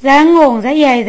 人红日也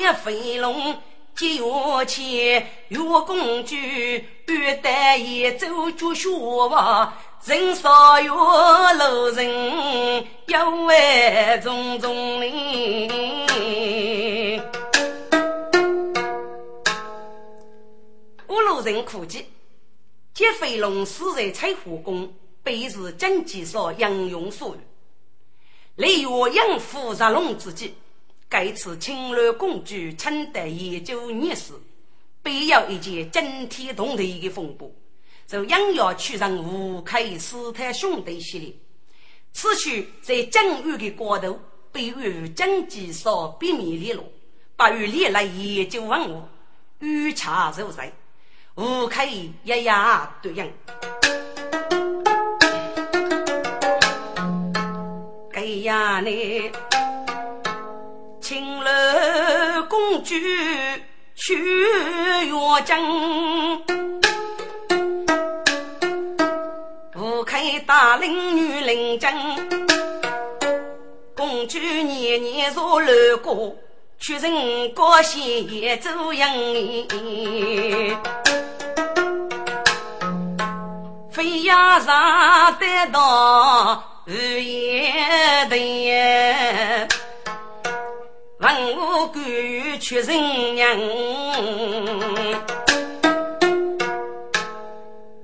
在。飞龙接月钱，月公主欲带一走就学吧。人少月路人，要为种种哩。五路人苦记，接飞龙死在彩湖宫，被是经济所应用所语。雷月养父杀龙之际。该次青鸾公主称得研究历史，必有一件惊天动地的风波，就硬要取上吴开斯坦兄弟系列。此曲在正月的高头，被与经济所避免联络，不与历来研究文物，与茶入在，吴开一呀对应。哎呀你！楼公主去月经，不开大龄女领巾。公主年年坐楼过，屈人高兴也走迎。飞呀上得到日夜的。文武官员屈人娘，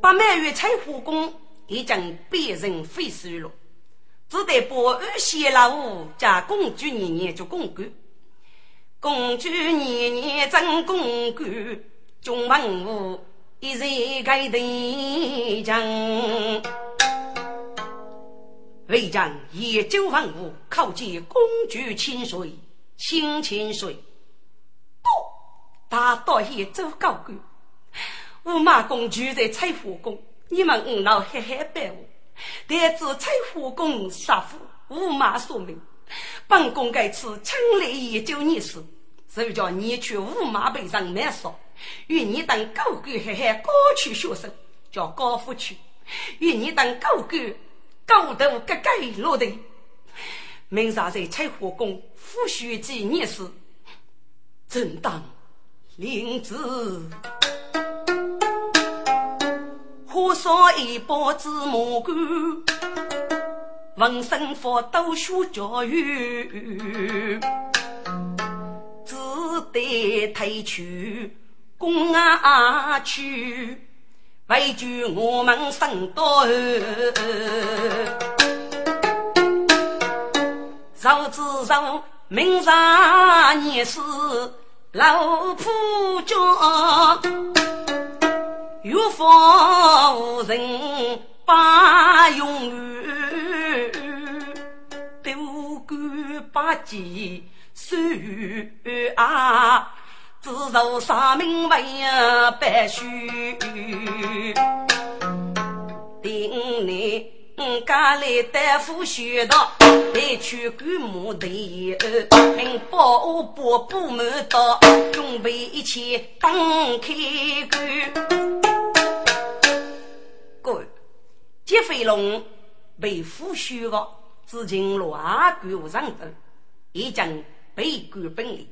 八满月彩湖宫已经变成废墟了，只得把二仙老五加公主年年做公官，公主年年争公官，众文武一人盖头将，为将研究文武，考见公主清水。清清水，不，大道也走高官。五马公主在彩湖宫，你们五老嘿嘿拜我。得知彩湖宫杀父，五马所命，本宫该次亲来研究你事，就叫你去五马背上买烧，与你等高官嘿嘿高去学生，叫高夫去，与你等高官高头格格落地。明日在彩湖宫复学几年时，正当领子，火烧一包芝麻干，闻声佛都学教育，只得退去宫外去，为救我们生多。早知道明日你是老夫家，岳父无人把永远，都管八戒收啊，只受杀命为白须，定你嗯，家里大夫学道，得去干木头，并保保不满道，准备一切当开关。各位，劫飞龙被夫婿的，至今乱鬼无上头，已经被关本领，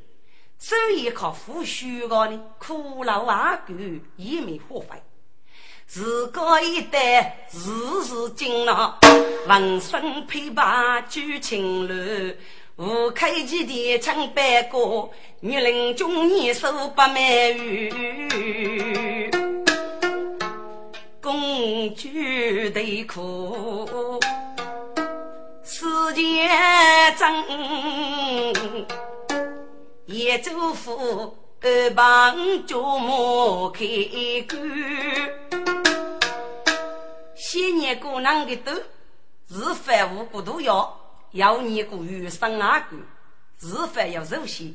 所以靠夫婿的呢，苦劳阿狗也没花费。自个一代日日精劳，浑身披麻举青楼，无开机的唱白歌，女人中年手把美玉，公主的苦，世间真，也祝福二帮脚莫开关。先年姑娘的都是凡无故都要，要你过余生阿哥，是凡要肉些，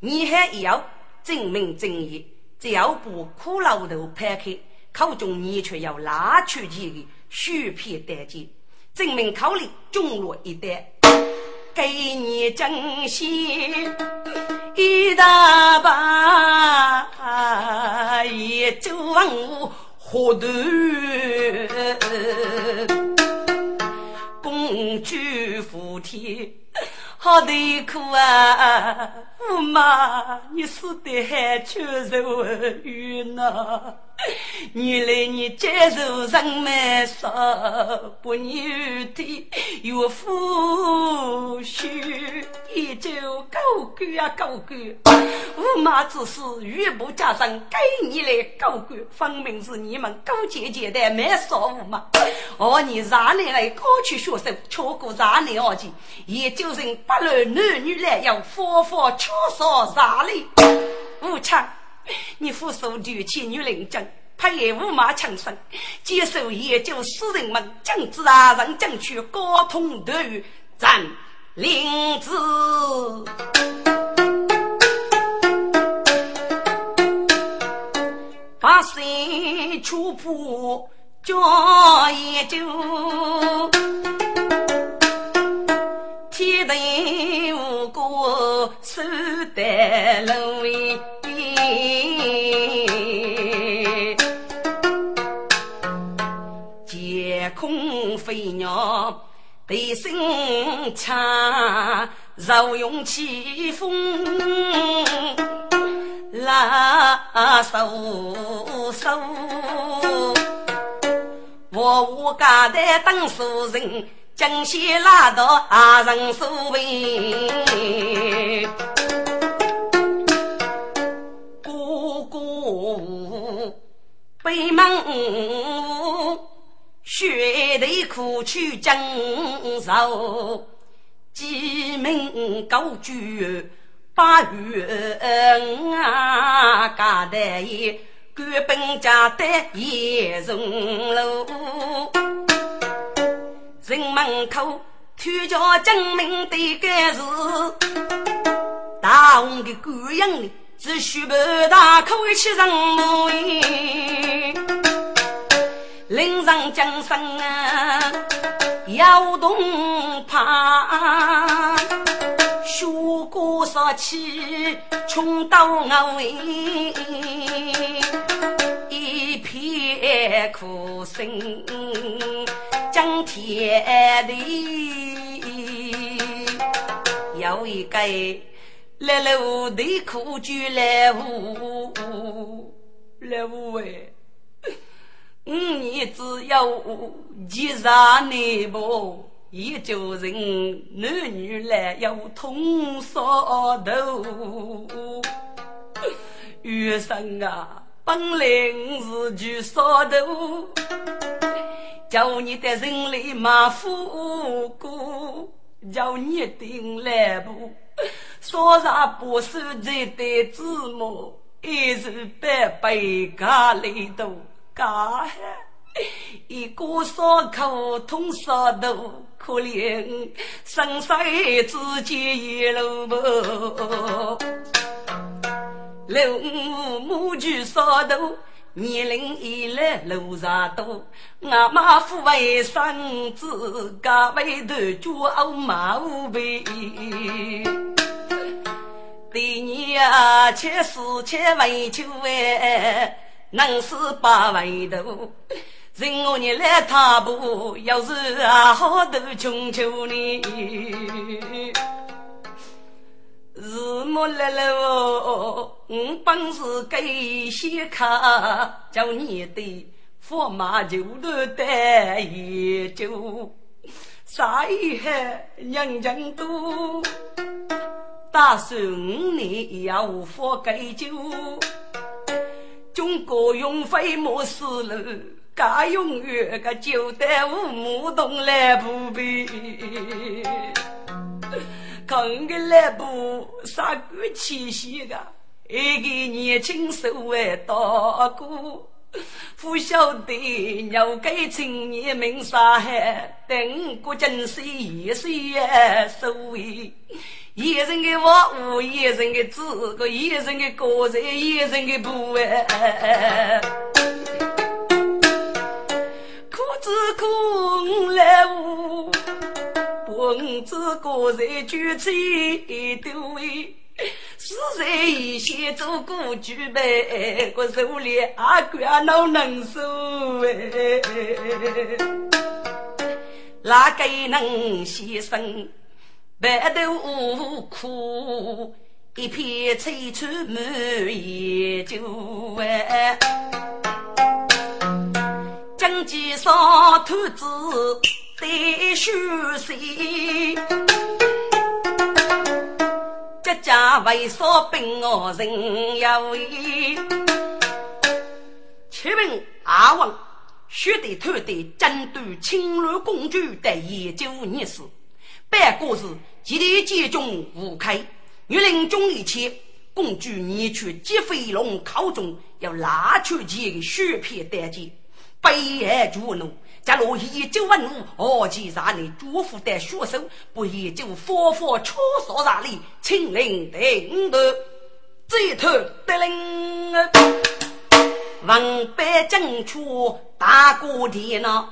你还要证明正义，只要把苦劳头拍开，口中你却要拉出去的血片代金，证明口里中落一代，给你真心一大把，也就望我。活头公主福天，好的苦啊！驸马，你死的还缺肉鱼呢？原来你接受人们说不女的有夫婿，也就高官啊高官。驸马只是玉部加上给你来高官，分明是你们勾结结的没说驸马。哦，你让你来过去学手，错过让你而去，也就是不论男女来要佛佛缺少让你。武昌。你父受女妻女领证，他也无马强生，接受研究诗人们将之啊人将去高通德语占领之，把心出破教研究，天地无过守得路。天空飞鸟对声唱，柔用起风拉手手。我我家的当书人，江西拉到阿人手背。北门血泪苦去江受，鸡鸣高举八月啊，家的也官本家的也荣楼，人门口推着证明的盖子，大红的官样里。只许不大口气上木衣，岭上江山啊，摇动怕，雪过杀气冲到我胃，一片苦声讲天地，有一个。来了，的苦就来无来无哎！你只要积善内部，一家人男女来要同烧头。余生啊，本来是去烧头，叫你的人类马虎过，叫你定来不。说啥不是这的字母，一是百倍家里头家一个伤口痛杀头，可怜生死之间一路步，六母母举杀头，年龄已来路上多，俺妈父为生子，家为头骄傲马无辈。第二啊七四七为求哎，能是八位头。任我你来踏步，要是啊好多穷求你，日暮来了哦，我本是给些卡，叫你的驸马就得带一酒，啥以后人人都打算你要无法给酒，中国用费莫死了。家用月个就带五木东来不比，看个来不啥个气息个，一个年轻手为大哥，不晓得要给青年们啥海，等过今岁一岁也所谓，一人的话无一人的字，个一人的个人，一人的不哎。只苦来无，我只个人举起一斗位，是谁一些做过举杯，我手里阿官恼能受哎，哪个能牺牲白头无苦，一片青春满眼酒哎。经济上投资得虚岁，家家为少兵我人要为。启禀阿王，须得偷得针对侵略公主的研究历史。办过是极力集中无开，欲令中一切公主念去击飞龙考中，要拉出几个血片单件。悲哀绝怒，假如一九文武，何其杀你祝福的血手，不也就佛佛出所杀你，亲临定夺，这头得令王百正出大过天呐，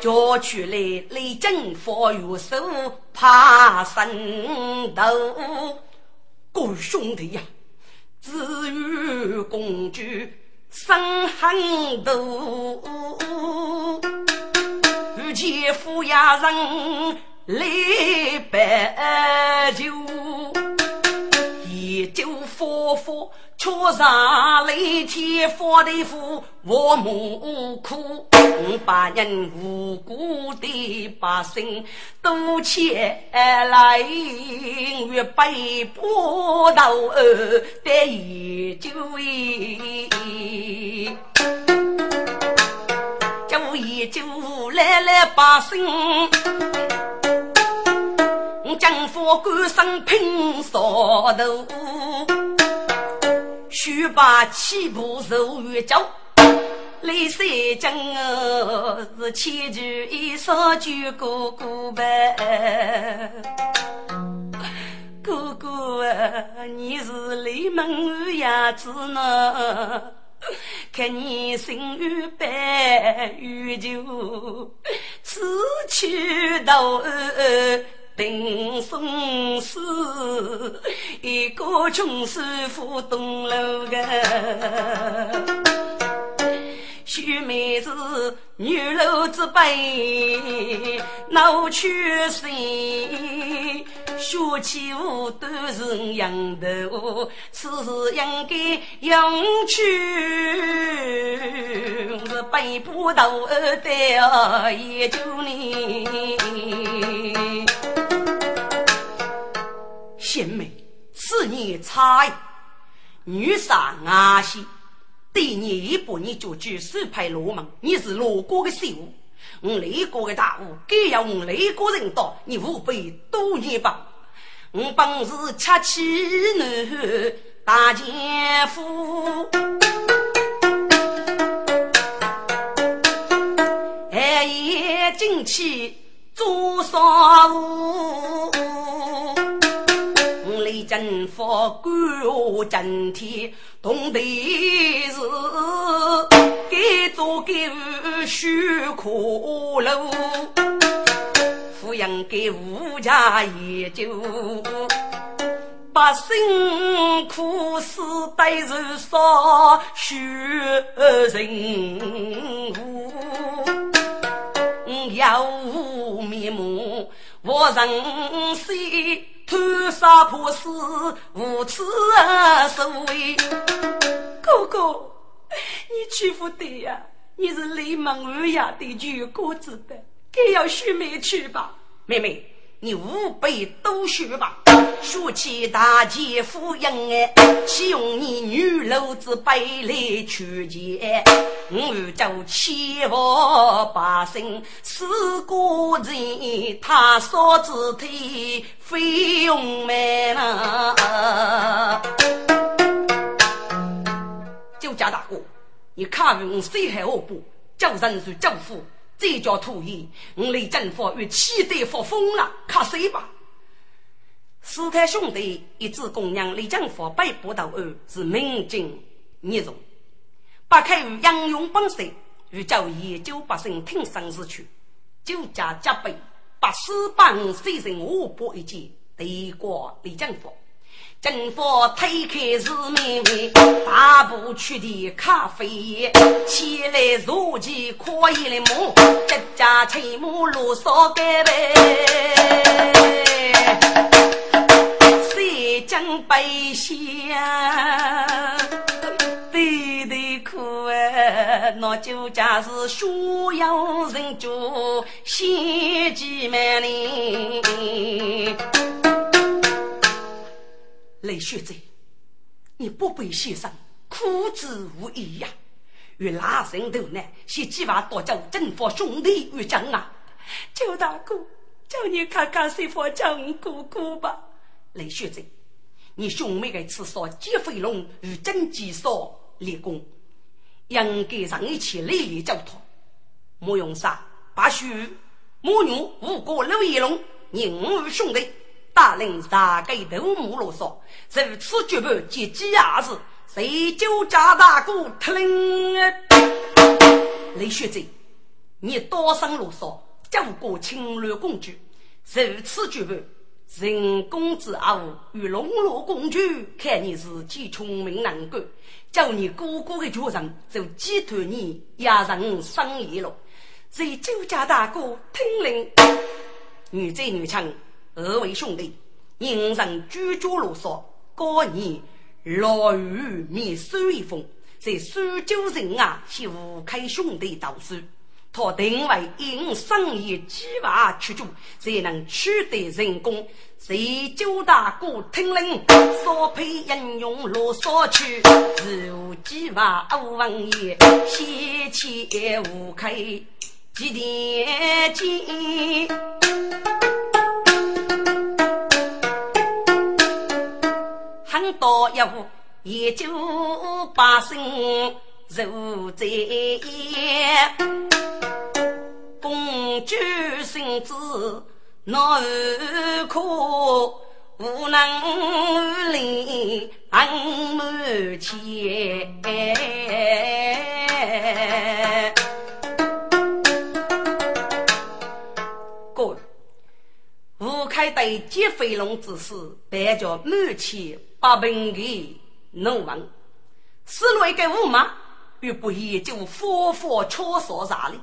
叫出来雷震佛玉手怕神斗，各位兄弟呀，至于公主。生很多，遇见富雅人来摆酒，一酒佛佛。却上雷天发的福，我母苦，把人无辜的百姓都前来，越被波到二得一酒酒一酒来来百姓，政府官身拼杀头。须把七步走越久，李三江是千句一少句哥哥呗。哥哥啊，你是李门伢子呢？看你心如白玉酒，此去到。定生死，一个穷师傅东楼个，须妹子女楼之辈，闹去谁？学起舞都是羊头，此事应该用去，背不头的也就你。贤妹，此年差女杀阿西，第二一步你就举手派罗门，你是罗国的媳妇，我雷国的大户，该要我雷国人到，你务必多年吧。我本是七妻男大奸夫，还也进去做商务。雷震佛，观我震天，同地是做给许苦路，抚养给无家也就。百姓苦死待如烧血人物，要无面目，我人心偷杀破死，无耻所为。哥哥，你欺负的呀？你是雷蒙二亚的举国子的，该要学妹去吧，妹妹。你五辈都学吧，学起大姐夫人哎，岂用你女楼子背来去见？我叫千万百姓死过人，他说子体费用没了。就家大哥，你看我谁还恶不？叫人是政府。这叫土爷，我雷政府与气得发疯了，看谁吧！四太兄弟一支供养雷政府被捕到案是民警聂荣，八开与杨勇本色，与叫研究百姓听生死去，就加加倍把四百五岁人五百一件对过雷政府。政府推开是妹妹，大步去的咖啡店，起来如饥可以的母，这家亲母啰嗦干杯，谁将背下？对对苦哎，那酒家是需要人做，心急满里。雷学者，你不背先生，苦之无益呀！与拉人头呢，先计划多叫政府兄弟与将啊！周大哥，叫你看看谁方将姑姑吧。雷学者，你兄妹的次说结飞龙与真吉所立功，应该让一起立立交托。莫用杀，把须母女五个六一龙，宁与兄弟。大令杀给头目啰嗦，如此绝不及几伢子，谁就加大鼓特令？雷学者，你多生啰嗦，叫过侵略工具，如此绝不人工之恶与笼络工具，看你自己聪明能干，叫你哥哥的家人就寄托你压人生意了。谁就加大哥听令？女贼女强。二位兄弟，人人居住路上，过年落雨灭收一封，在苏州人啊，向吴开兄弟投诉，他定为因生意计划出主，才能取得成功。谁就大哥听令，少配应用罗少去，如计划欧王爷，先前吴开几点见？很多一户也就百姓如在眼，公主性子难可，无能无力暗满前。哥，吴开对接飞龙之事，别叫满前。把本给弄完，死了一个驸马，又不也就佛佛敲说啥哩？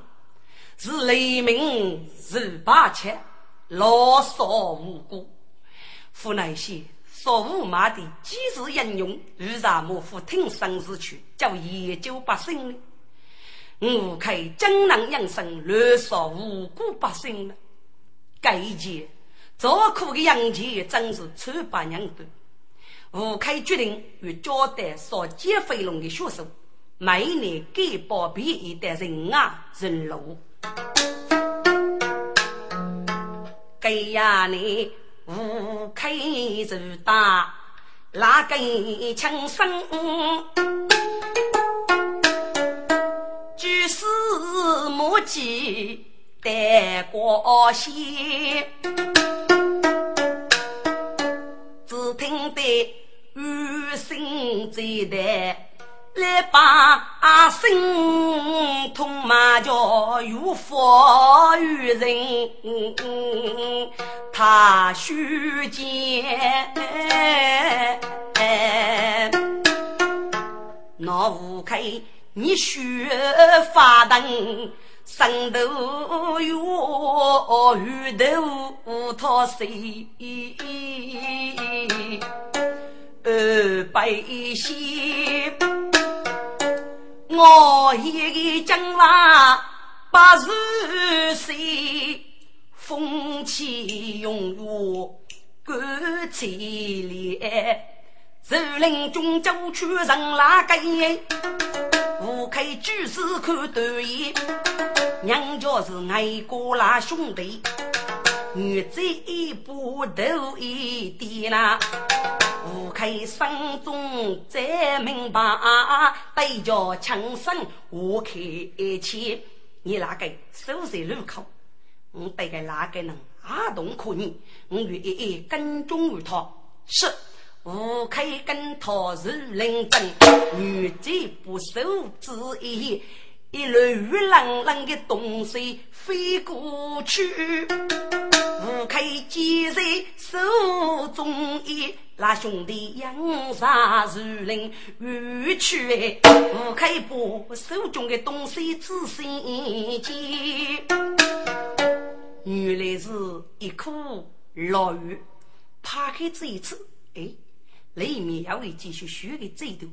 是雷鸣，是霸气，老少无辜。府内些说驸马的几时英勇，与啥莫夫挺身而去，叫研究百姓呢？我看江南养生，乱杀无辜百姓呢？该一件遭苦的杨戬，真是臭八娘的。吴开决定与交代少劫飞龙的血手，每年给包庇一代人啊人路。给呀你吴开就打那根枪声，举世莫及得过先。只听得。雨声在叹来把声，有佛与人，他须见。那无开，你须发灯，上头有鱼头套水，二百仙。我一个将来八十岁，风起云涌干起烈，竹林中走去人哪个？吴开举世看对眼，娘家是爱国拉兄弟，女子一步头一点啦。吴开心中再明白，对着枪声我开气。你那个守在路口，我对个那个人阿动可你，我愿意跟踪于他。是吴开跟他是认真，女子不受之意。一缕冷冷的东西飞过去，吴开接在手中一。那兄弟扬沙如林欲去，吴开把手中的东西仔细见，原来是一颗老鱼。扒开这一次，哎，里面还会继续学的最多，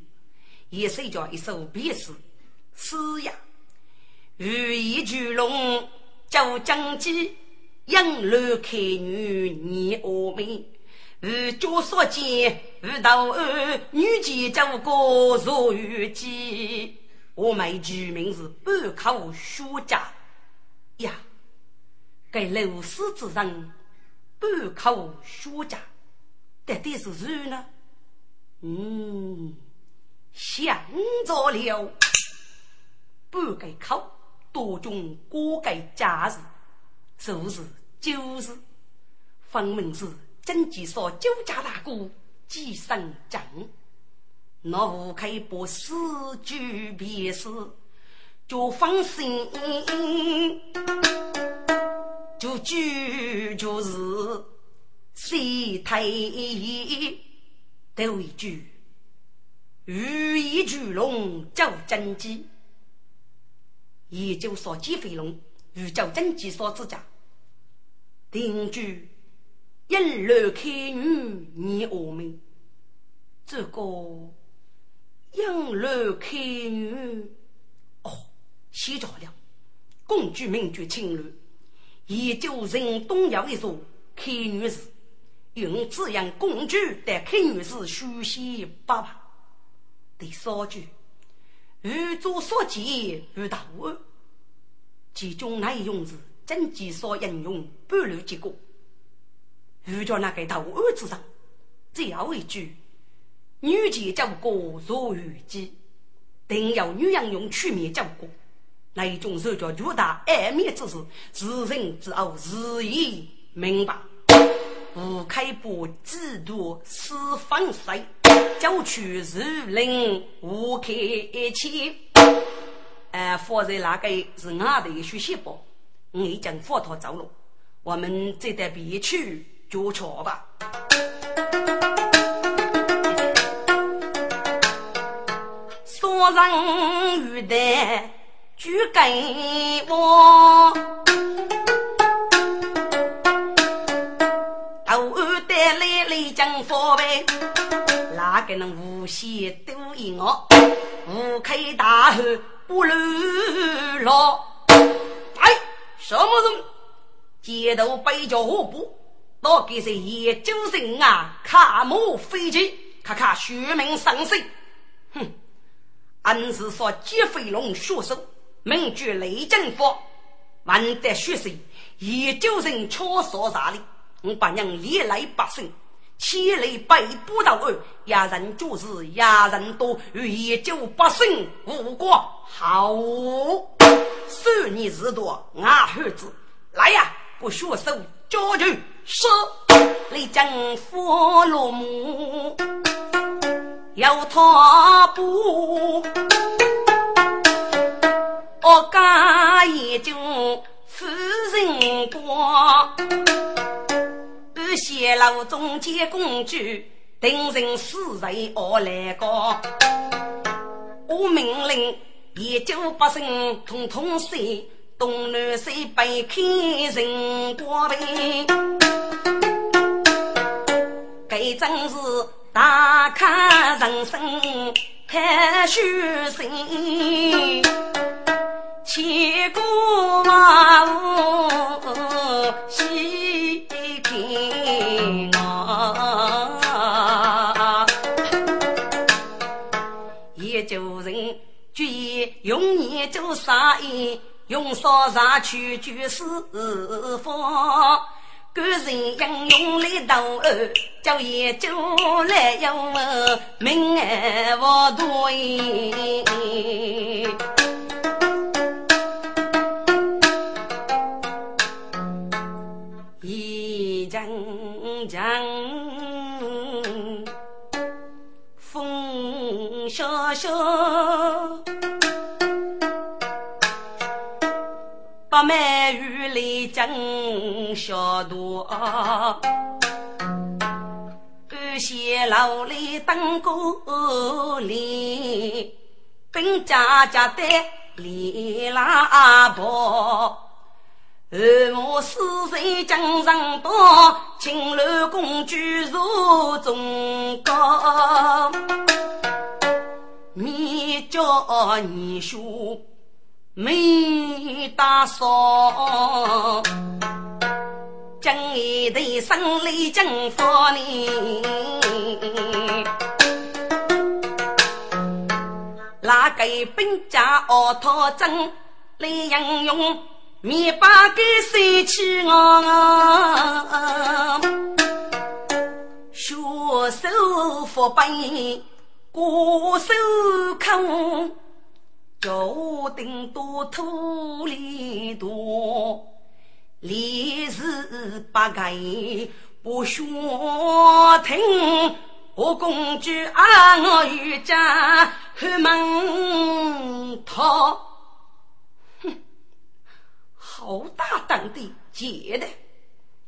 也是叫一首别诗：诗呀，鱼一巨龙叫将鸡，养儿开女念阿妹。日久所见，日到二女杰走过如玉姬。我们取名是半口学家呀，该楼市之人半口学家，到底是谁呢？嗯，想着了，半个口多种各个家事，就是就是，分明是。真计说酒家大哥几声正，那吴开把诗句别诗就放心，就句就是谁推都一句，鱼一巨龙叫真机，也就说鸡飞龙与叫真机说之家定句。引来开女你我们，这个引来开女哦，写着了。公举名举青鸾，也就人东要一说开女士，用这样公举的开女士书写八百。第三句，欲做所见如大恶，其中内容是真迹所引用半路结果。遇着那个头案之上，最后一句“女杰叫过若遇机”，定要女人用曲面叫过，那一种是叫巨大暧昧之事，自人之后日益明白。吴开波几多四方塞，叫去如林无开切。呃，佛在那个是俺的学习包，我已经佛陀走了，我们再到别去。就错吧。所人遇的就给我，头安带来来将佛呗，哪个能无限多一我？无开大汉不露了。哎，什么人？街头背着火布。我给是研究生啊，看马飞机，看看学名生死。哼，俺是说劫飞龙血手，名居雷震佛，万得学生研究生敲说啥哩？我把娘历来百姓，千里百步到二，压人就是压人多，与研究百姓无关。好，算你日多，俺孩子。来呀，不学手交去。说，你将佛罗木要踏步，我家也就夫人光，二谢老中间公主，定人死人我来告，我命令也就百姓统统死，东南西北开人光呗，这真是大开人生。看书心，千古万物用眼做生意，用烧茶去就是方。个人应用来斗二，叫业主来用命儿无多一阵阵风萧萧。把满雨来争小多，感谢老李当过里，本家家的李老伯，二母四岁江上多，青楼公主如中高，你叫你说。没打扫，将一头生来将放你，哪个兵家奥套针来应用，面把给谁去我？血手佛本，过手空。注定多土里多，历史不改不学听。我公主啊，我与家后门逃。哼，好大胆的贱的！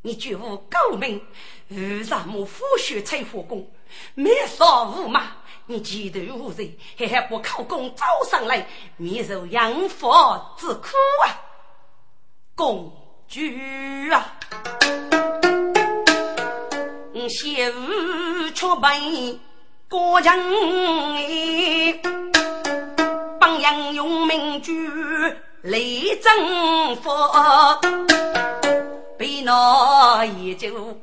你绝无高明，为什么腐血拆火宫，灭杀无马？你前头无人，还还不靠功招上来，免受养父之苦啊！公主啊，谢无却被过江哎，榜样用名句来征服，被那一就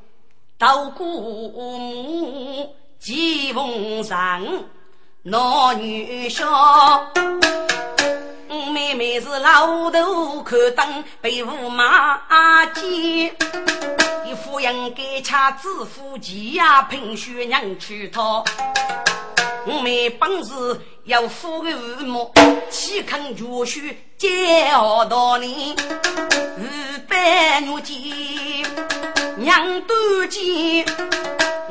到古墓。吉凤上，男女笑。妹妹是老头看灯，被驸马接。一夫人给恰子夫妻呀，凭血娘去讨。我没本事要富个父母，岂肯绝学接好道理？五百女妓，娘多见。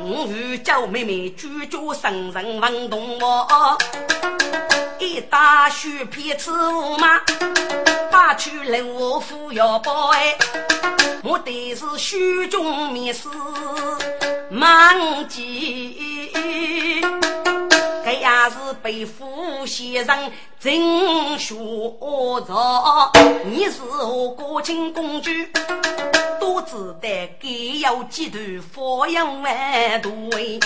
我与娇妹妹举家生人问东我，一打雪片吃驸马，打去老夫要包哎，我的是虚中面试满记。也是被父先生真学着，你是我国亲公主，多知道该要几段佛养万多哎。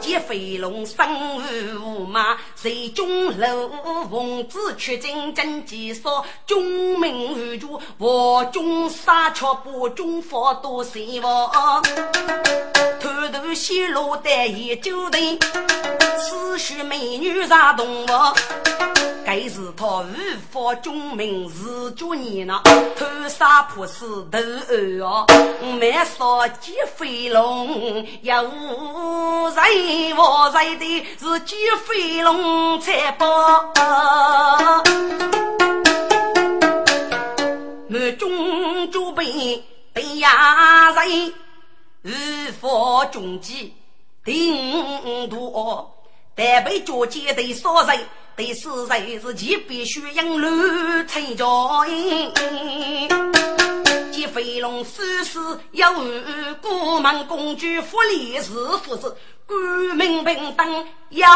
劫飞龙生驸马，谁中楼凤子却进真几少？中名御主，我中杀却不中佛多谁王？偷偷泄露的也就得。此许美女啥动物？该是他无法中名是主你呢？偷杀破死头儿哦，没杀劫飞龙，要无人我在的是劫飞龙才报。满中主被被压人，无法中计定夺。但被脚尖的杀人，第四才是其必须养路成家。即飞龙死死要孤门公主福利是福子。官民平等要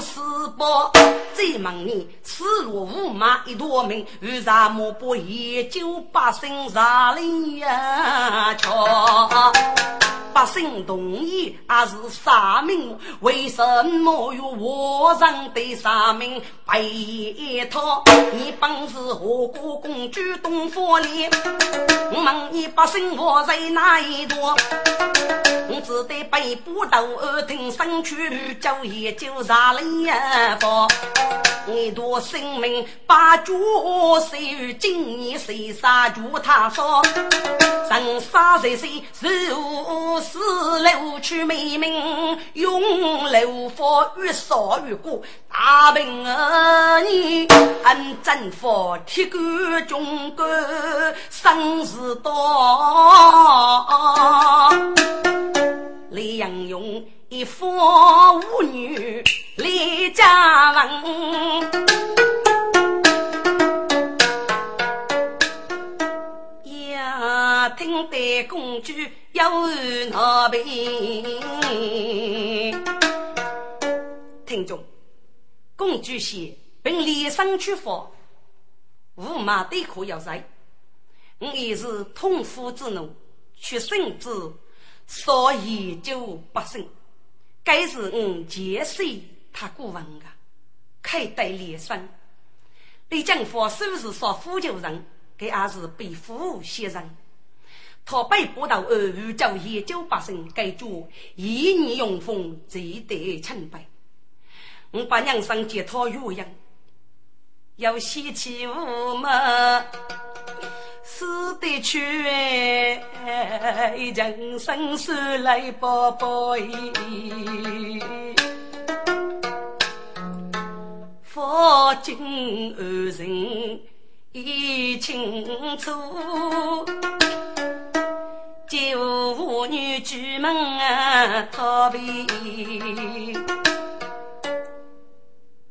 私报，再问你，此路驸马一夺命，为啥莫不依旧百姓杀哩呀？瞧。百姓同意还是杀命？为什么有皇上对杀命背他？你本是何国公主东方里？我问你，百姓我在哪一座？我只得背部到二厅上去，叫也就杀了呀！不，一夺性命把主谁今年谁杀主他说，人杀谁谁是无。四楼去美名，永楼佛越少越过，大病儿女，俺政府铁杆中国生死多。李阳用一夫五女李家文，呀，听得公主。有那边，听众，公主席并连声出发，驸马对可要在，我也是痛苦之怒，却甚至所以就不胜，该是我接受他过问啊，开带连声，李江福是不是说呼救人？给也是被俘先生。他被捕到二五九一九八生，该主一年用风，值得清白。我把娘生接他入营，要喜气无嘛，死得去人生是来宝宝佛经二人已清楚。救妇女出门啊，逃避。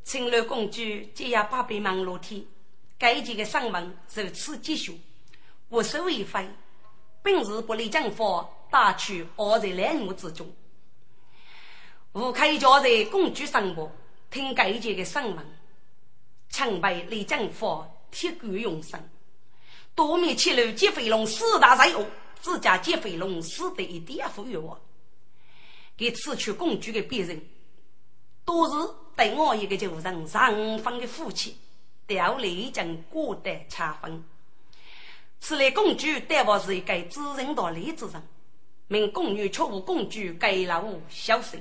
青楼公主今夜八百忙碌天，该几个上门如此结束，无所为非，本是不离江法，打去二在两目之中。吴开家在公主上步，听该几个上门，常被李江法铁骨永生，多面七楼接飞龙四大才恶。自家劫飞龙死得一点富裕我，给此去公主的别人，都是对我一个旧人上方的夫妻，调离经过得差分。此类公主但我是一个知人道理之人，命宫女却无公主给了我消息。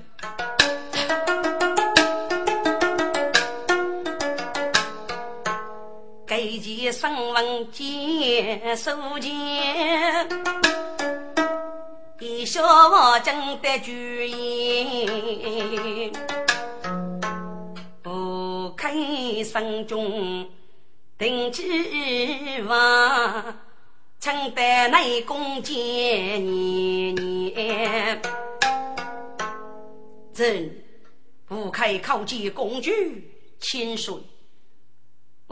给其声闻见书见。一小我正得主意，不肯生中定计划，承得内功见年年。朕不开考级公主清水，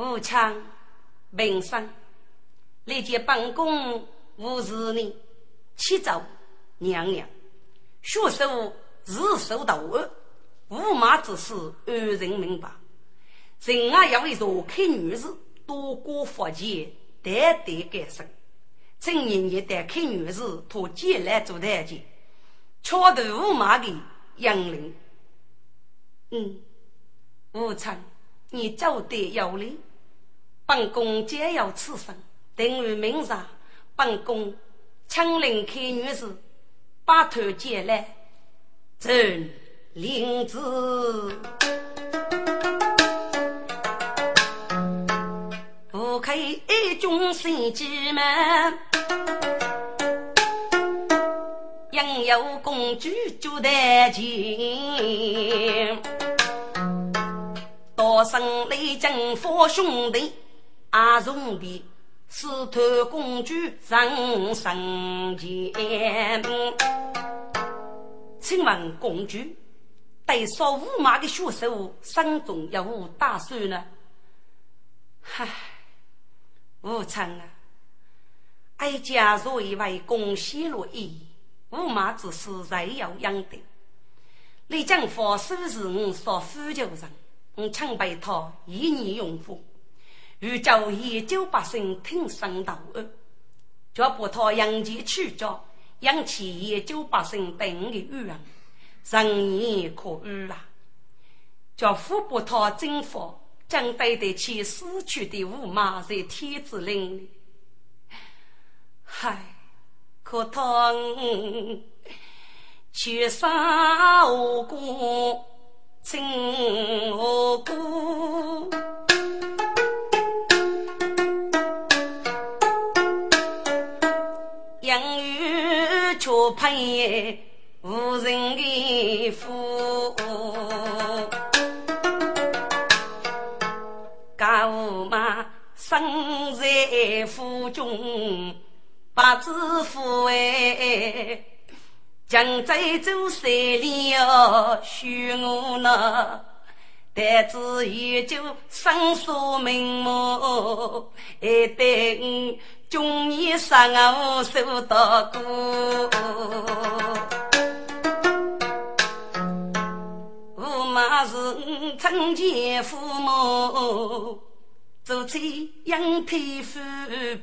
武昌名声立即办公无事呢，起早。娘娘，学手日手道恶，无马之事，安人明白。人啊，要为若开女子，多过佛前，代代改生。正年一旦开女子，托借来做台阶，敲头无马的杨林。嗯，无常，你走得有理。本宫皆要此生，等于明日，本宫亲临开女子。把头接来，朕领旨，不开一军神机门，应有公主就得见，多生雷震佛兄弟阿兄弟。四头公主上神前，请问公主，对少五马的血手，心中有无打算呢？唉，无常啊！哀家若以为贡献了意，五马之事仍要养的。你将法师是我所呼救人，我常被他一年用户，欲叫一九八姓听声道恶，就把他养起去教，养起一九百姓等的语言，人言可语啊！叫富伯他征服，将对得起死去的五马在天子岭里。嗨，可叹去杀无辜，情无辜，育却配无人的父，家务嘛生在府中。八字夫哎，将在做三了，许我呢但子也就生疏名目，还得中年生我受到过。我嘛是曾见父母。做菜养腿夫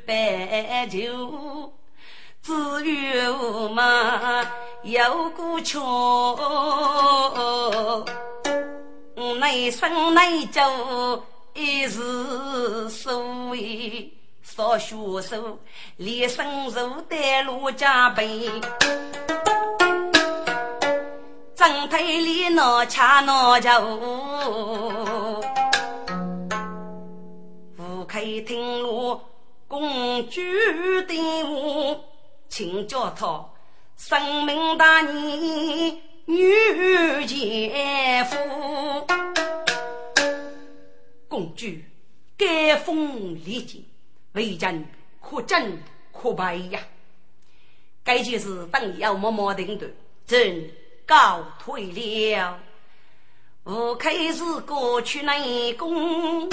白酒，至于我嘛有个巧，内生内教一时所谓少学手，连生肉带路加倍，正腿里闹掐闹叫。开听路，公主的我，请教他生命大义女奸夫。公主改封立即，为人可真可败呀！该件事等要默默定夺，朕告退了。我开始过去内功。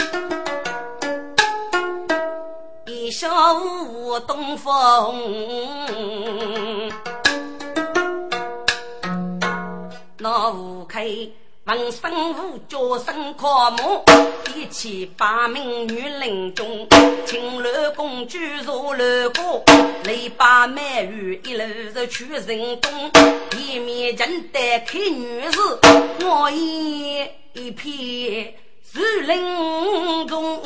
小舞东风，那五开闻声舞，叫声夸母，一起八名女领中，青楼公主入楼过，雷把美玉一路是去人东，一面人带看女士，我一一片是林中。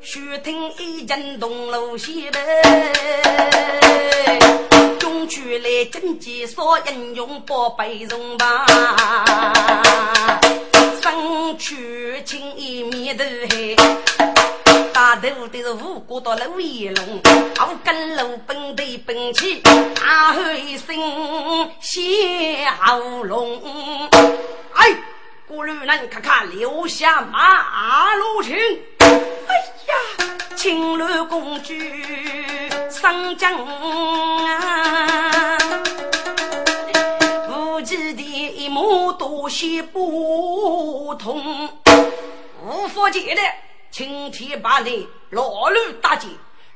须听一阵铜锣响，中去来征集所英勇宝贝荣吧，身躯青衣面头黑，大头的是五谷到六一龙，后跟路奔的本起，大吼一声小龙，哎，过路人看看留下马路情。哎呀，青鸾公主上将啊，的一幕多些不同。无法解的，青天白日，老路大姐，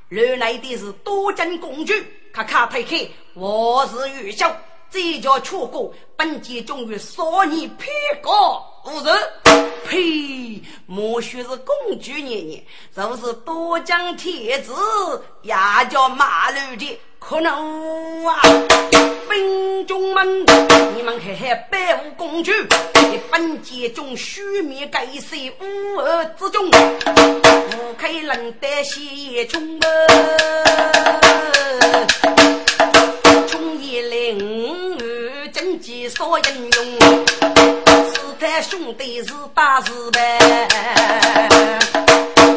原来的是多金公主。咔咔推开，我是玉秀，这叫错过本节终于少你偏高。无人，呸！莫说是公主娘娘，就是多江天子也叫马路的可能啊！兵中们，你们看看百户公主，本节中虚名盖世乌合之众，不开冷得西中门，中一零二真迹所应用。三兄弟是大事呗，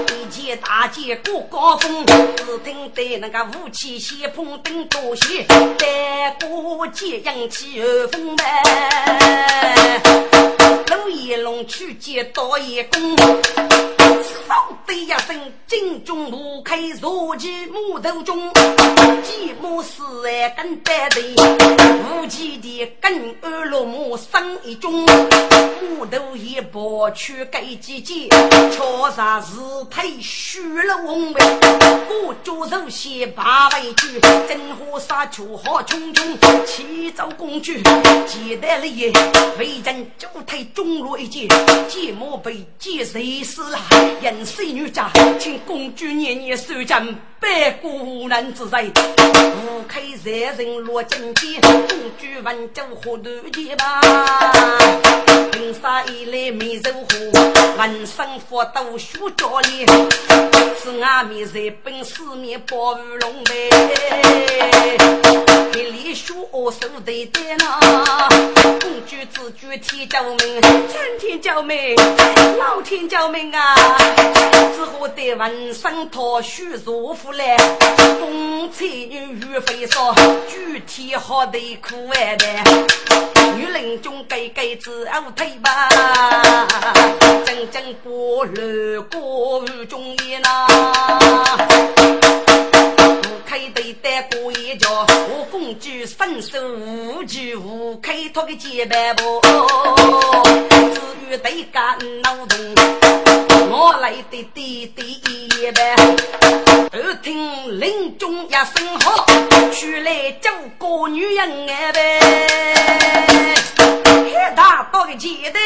一见大姐过高峰，只听得那个武器先锋登多些，带过节扬起二风呗。龙一龙去接刀一弓，上对一声，金钟怒开若起木头中，几母四爱跟带队，无忌的跟二落木生一中，木头一拔去盖几件，敲杀日腿虚了红眉，我脚手写八位句，真火杀出好冲冲，七走公主，接待了也，为人脚腿中落一截，芥末被接谁死了？人生女家，请公主年年守贞，百古难之在。无开三人落金殿，公主问酒喝断剑吧。平沙一来没肉喝，人生佛都学教练。是阿弥在本四面包玉龙呗。一里学我手对对那，公主自举天教命，苍天教命，老天教命啊！只好得文生讨许如夫来，风吹雨飞说，具体好得苦爱的，女人中给给子后退吧，真正过路过中烟呐，开对待过一家，我公主身手无惧无开脱个结拜不，至于对干脑洞。我来的第第一班，耳听林中一声号，出来救个女人哎呗！看大刀的前的，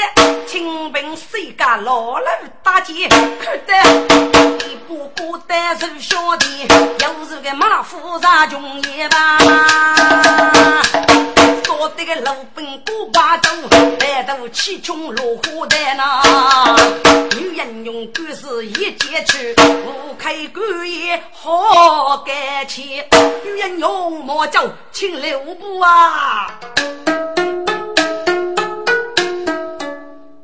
清兵谁敢老路打劫？看得一步步单手小弟，又是个马夫杀穷也吧？说这个老本过八州，来到七穷落花台呐。女人用官司一结去，不开官也好干气。女人用魔咒请六步啊。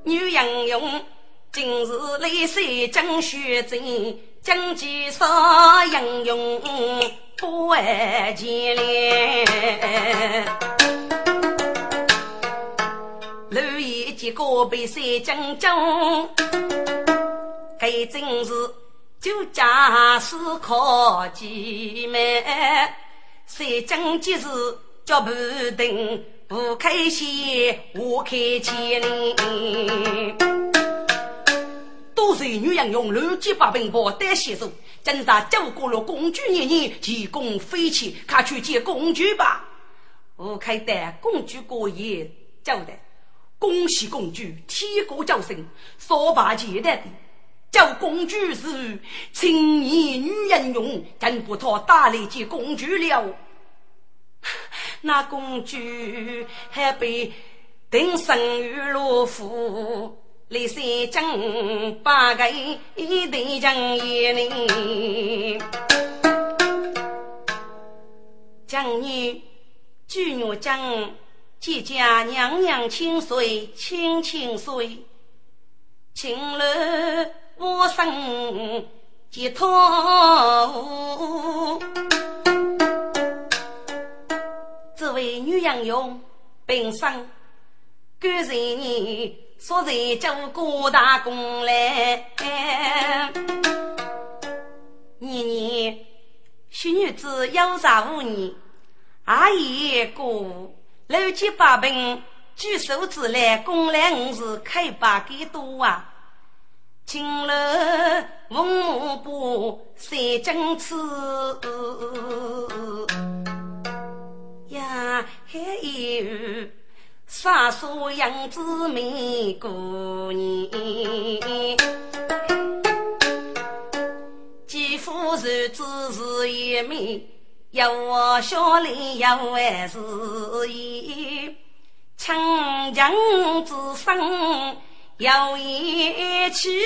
女人用今日来水江雪镇，经济上应用不爱见脸。楼一结果被三江中，该真是就假使可几美。三江即是叫不定，不开心我开千里。都是女人用乱七八病包带血手，真是走过了公主年年，提供飞起，看去见公主吧。我开的公主过夜交代。恭喜公主，天国叫声，说罢接的，叫公主是青年女人用，真不托打来接公主了。那公主还被定生于罗府，李三江八个一对将眼里，将女举女将。姐家娘娘清岁清清岁，情了我生解脱。这位女杨勇本身感谢你所在做过大功来，年年许女子有啥五年，阿姨过。六七八平，举手之来，功来五是开八给多啊！青楼文武部三金翅呀，还有杀叔杨子梅姑娘，继父是子是一名。有我小里有万事意，强强之声有一气，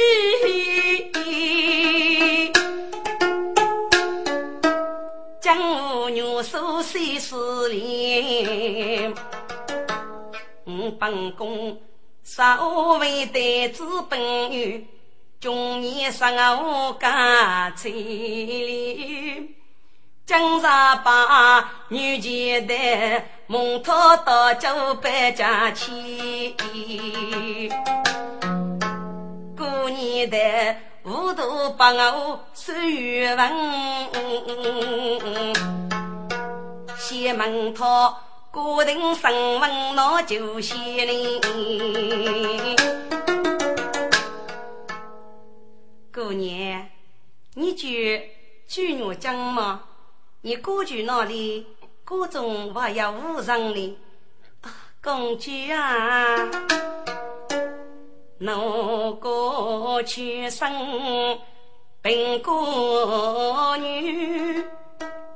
将女手碎死里，本宫稍微得资本有，中年生我家财里。今日把女前的蒙托到九百家去，过年的糊涂把我收语文，西门套固定身份那就先哩。过年，你去去我讲吗？你过去哪里？各种还要无上哩？公主啊，奴过去生贫过女，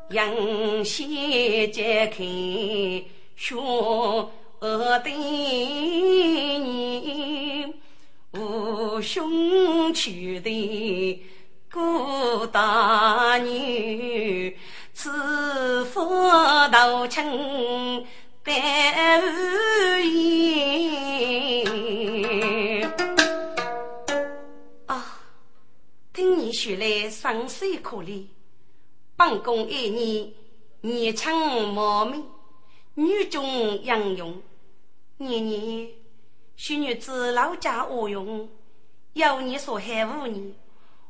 杨先揭开学的你，无兄娶的顾大女，此夫道亲。白衣啊！听你说来，生死可怜。本宫爱你，年轻貌美，女中英勇。年年许女子老家何用？有你所害无你，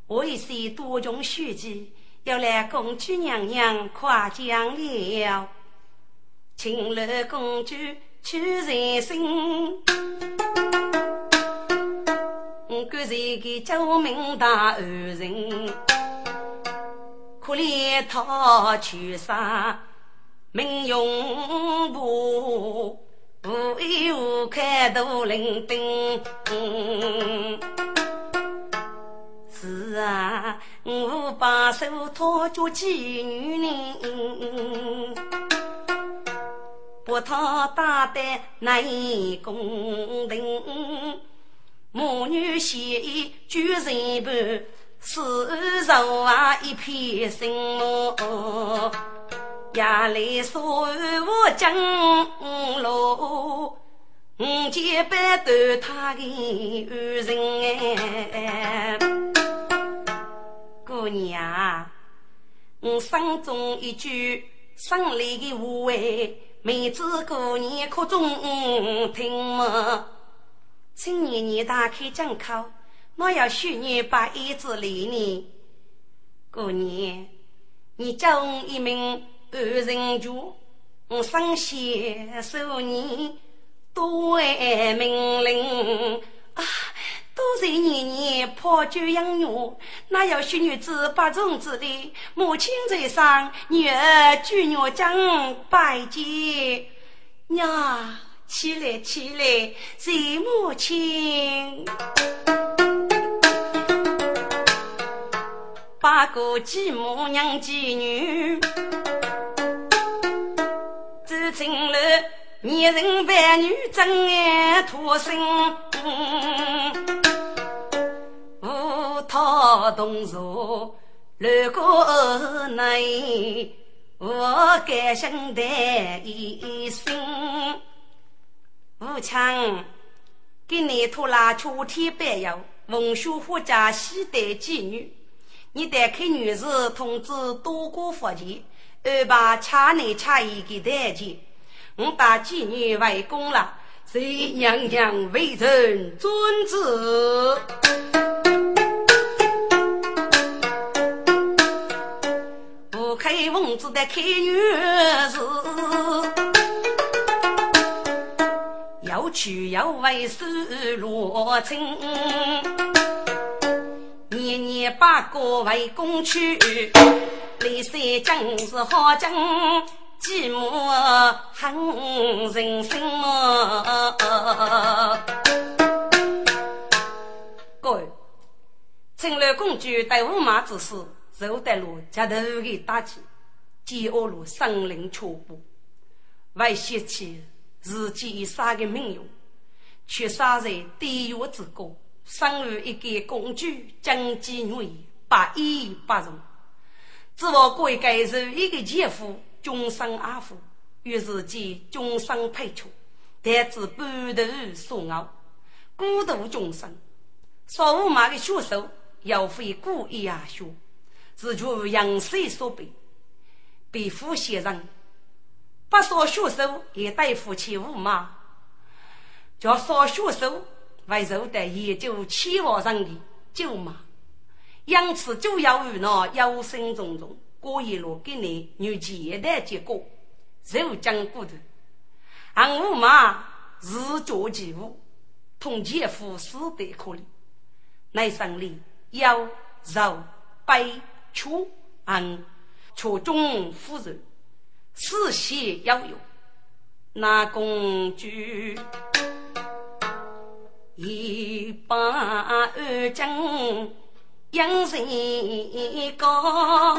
我一些多种血迹，要来公主娘娘夸奖了。青楼公主屈人心，感谢给救命大恩人，可怜他去世命永无，无依无靠都伶仃。是啊，我把手托住妓女呢。不讨大的难公平，母女协议举人伴，丝绸啊一片心落。夜里说我江路，五姐白头他的恩人。姑娘，我心中一句生里的无畏。妹子姑娘可中听么？请你你打开讲口，我要许你把衣子理你。过年，你叫我一名二人主，我上线受你多爱命令啊！多在年年泡酒养女，哪有许女子把粽子的？母亲在上，女儿举月将拜见。娘，起来起来，随母亲。八个继母娘继女，走进来，年人扮女真爱脱身。他同坐路过内，我感心的一生。武强给你拖拉秋天白药，文书夫家西带妓女，你带开女士通知多过福钱，安排恰内恰一给带钱。我把妓女围攻了，随娘娘为臣遵旨。开房子的开女士，要娶要为是罗成，年年八个为公去，李三将是好将，寂寞很人生。各位，青楼公主带驸马之事。受得路，接头的打击，饥饿路生灵错步，为泄气自己杀的命运，却杀在地狱之国，生于一个公主，将妓女百依百容，只我归该受一个姐夫，终生阿父，与自己终生配错，但知半途所傲，孤独终生，少无马的血手，要非故意啊血。是据杨水所背，被父先生不少学手也带夫妻五马，叫少学手为受的研究期望上的舅妈，因此就要与那忧心忡忡，过一路给你有简单结果，肉将骨头。俺五妈日作其物，同前夫死得可怜。内生里腰肉背粗安，却中夫人，四喜要有。那公主一把二将养人高，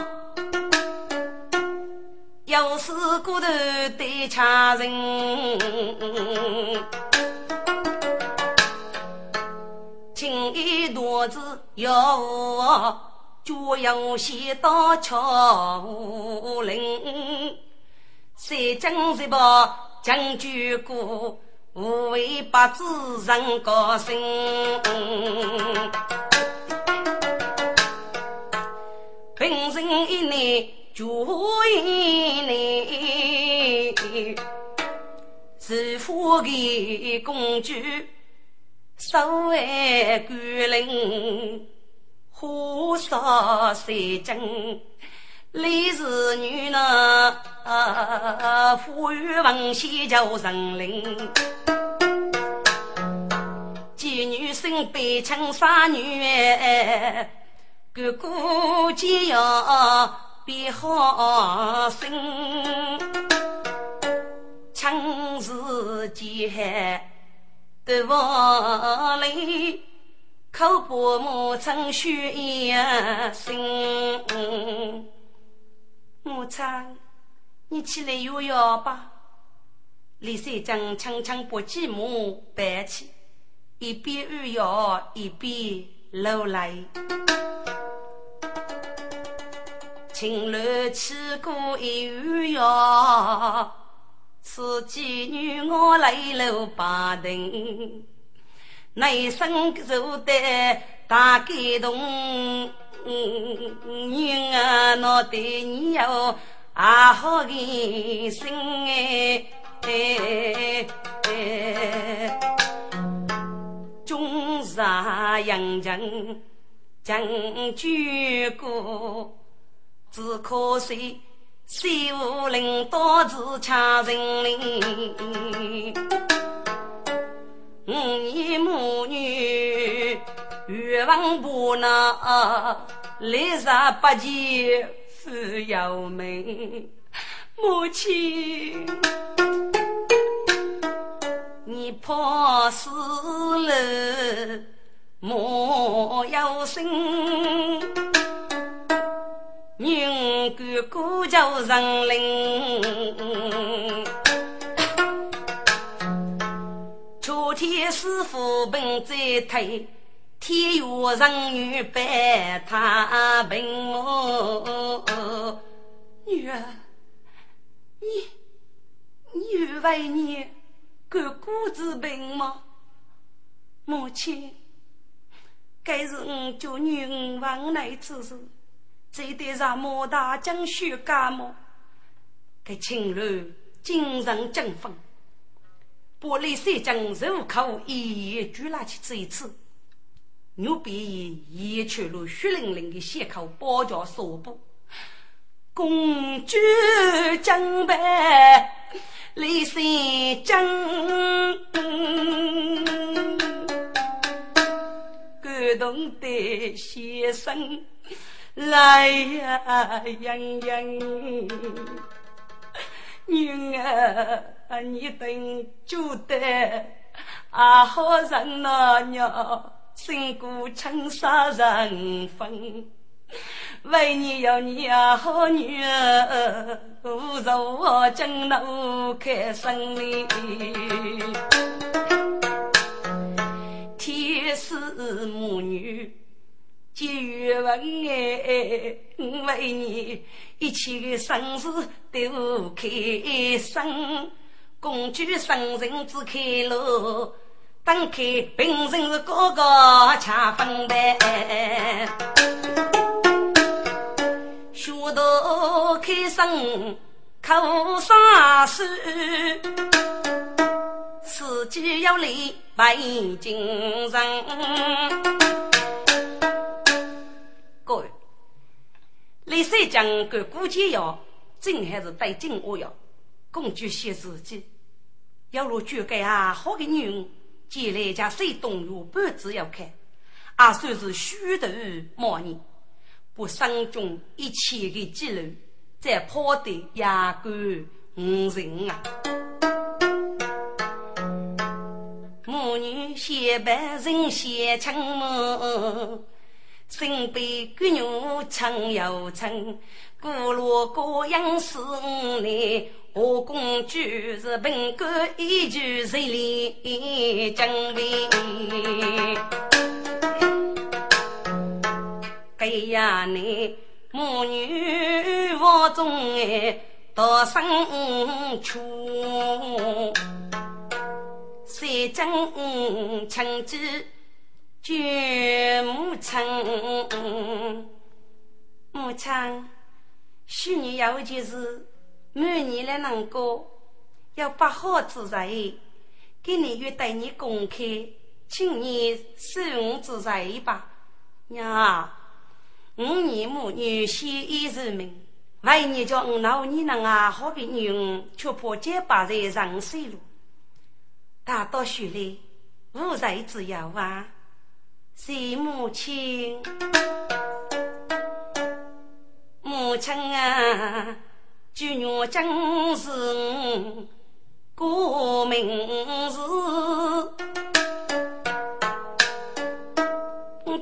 要是骨头得掐人，情义多子要就要先到桥无林，谁将谁把。将军过，无为八字人高兴。平生一年就一年，是富的公主，守卫官人，火烧三军。李氏女呢，富裕文先叫神灵，妓女生被枪杀女，哥哥姐要别好心，枪是剑得万里，口不磨成血呀心。母亲，你起来摇摇吧。李三江轻轻把继母背起，一边摇摇一边流泪。青楼起过一摇摇，此妓女我来楼把灯，内生受得大感动。人啊，我对你有阿好的心哎，中山杨城将军过，只可惜西湖林多子强人林，五年母女。欲望不能，来日不见父有命。母亲，你怕死了莫要生，人哥哥叫人灵。天师傅本在推。天下人女百太平，女儿，你你为你干谷子病吗？母亲，该是我叫女儿往来之事，这得让莫大将血干么？该青楼精神振奋，玻璃三将入口一一举拿去吃一次。牛逼！一去路血淋淋的血口包夹手部，公主将白李三江，感动的先生来呀洋洋，女儿你等就得啊好人呐娘。辛苦青纱人分，为你有你啊好女儿，无助我进路开生哩。天师母女结缘恩爱，为你一切的生死都开生，公主生人只开路。打开平生是哥哥恰分担，学徒开生口上书，自己要立白精神。李三江个估计要真还是带劲我要公主写自己，要若觉得啊好的女人，将来家谁动用半子要看，也算是虚头冒人，不伤中一切的积累，再跑得压根无人啊！母女相伴人相亲么？身背骨肉撑又撑，古罗各样事呢。我公主是本官一句谁里准备？哎呀，你母女我中哎到深处，谁真亲子？绝母亲，母亲，许你要件事，满年来能过，要把好自在，给你约带你公开，请你顺自在吧。娘，五年母女先一日命，万一叫我老你能啊好的女人，却怕结巴在上水路，大到雪里无才之有啊。是母亲？母亲啊，举女真是我名字，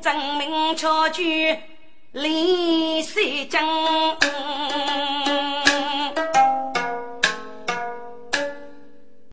真名巧举李世江。